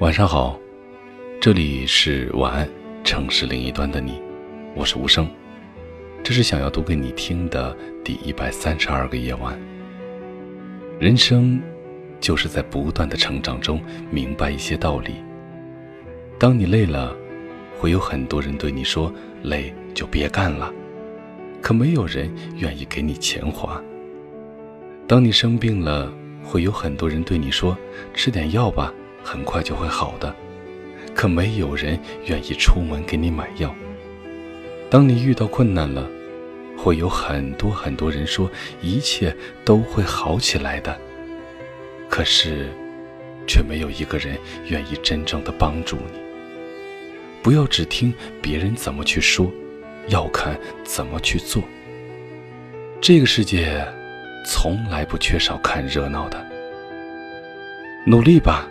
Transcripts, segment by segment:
晚上好，这里是晚安城市另一端的你，我是无声，这是想要读给你听的第一百三十二个夜晚。人生就是在不断的成长中明白一些道理。当你累了，会有很多人对你说累就别干了，可没有人愿意给你钱花。当你生病了，会有很多人对你说吃点药吧。很快就会好的，可没有人愿意出门给你买药。当你遇到困难了，会有很多很多人说一切都会好起来的，可是，却没有一个人愿意真正的帮助你。不要只听别人怎么去说，要看怎么去做。这个世界，从来不缺少看热闹的。努力吧。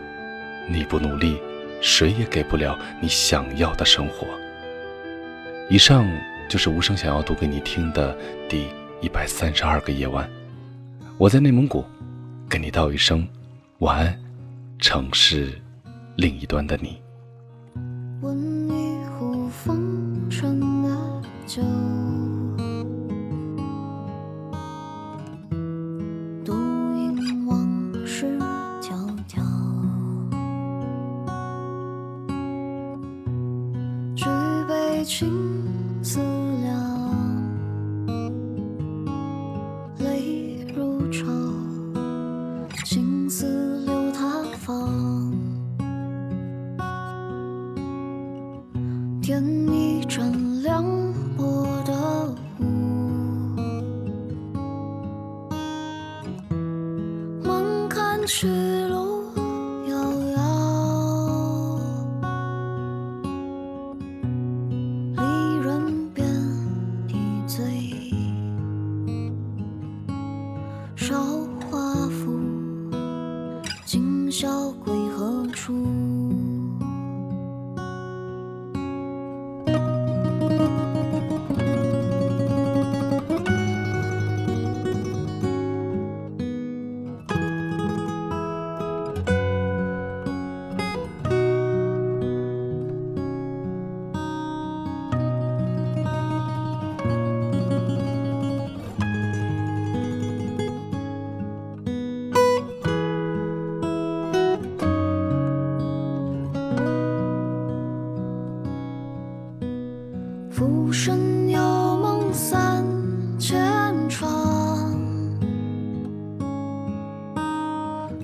你不努力，谁也给不了你想要的生活。以上就是无声想要读给你听的第一百三十二个夜晚。我在内蒙古，跟你道一声晚安，城市另一端的你。情思量，泪如潮，青丝流他方。点一盏凉薄的雾，慢看去。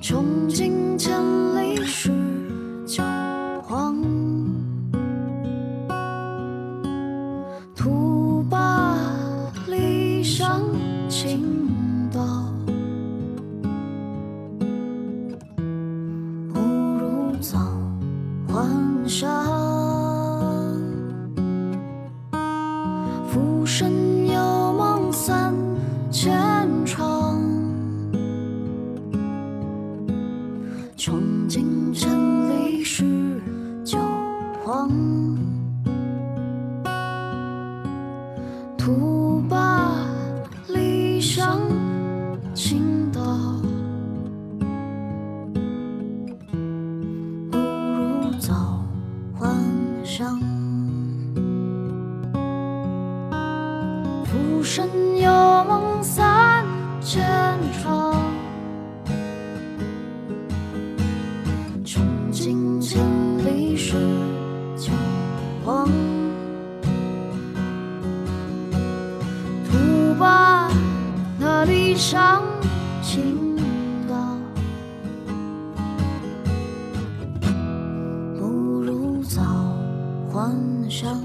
穷尽千里是旧黄。徒把理想倾倒，不如早还乡。黄。徒把理想倾倒，不如早还乡。浮生有梦三千场，穷尽千里是旧黄。徒把那理想倾倒，不如早还乡。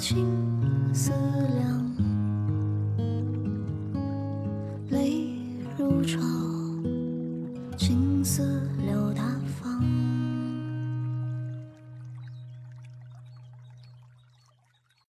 情思量，泪如潮，青丝。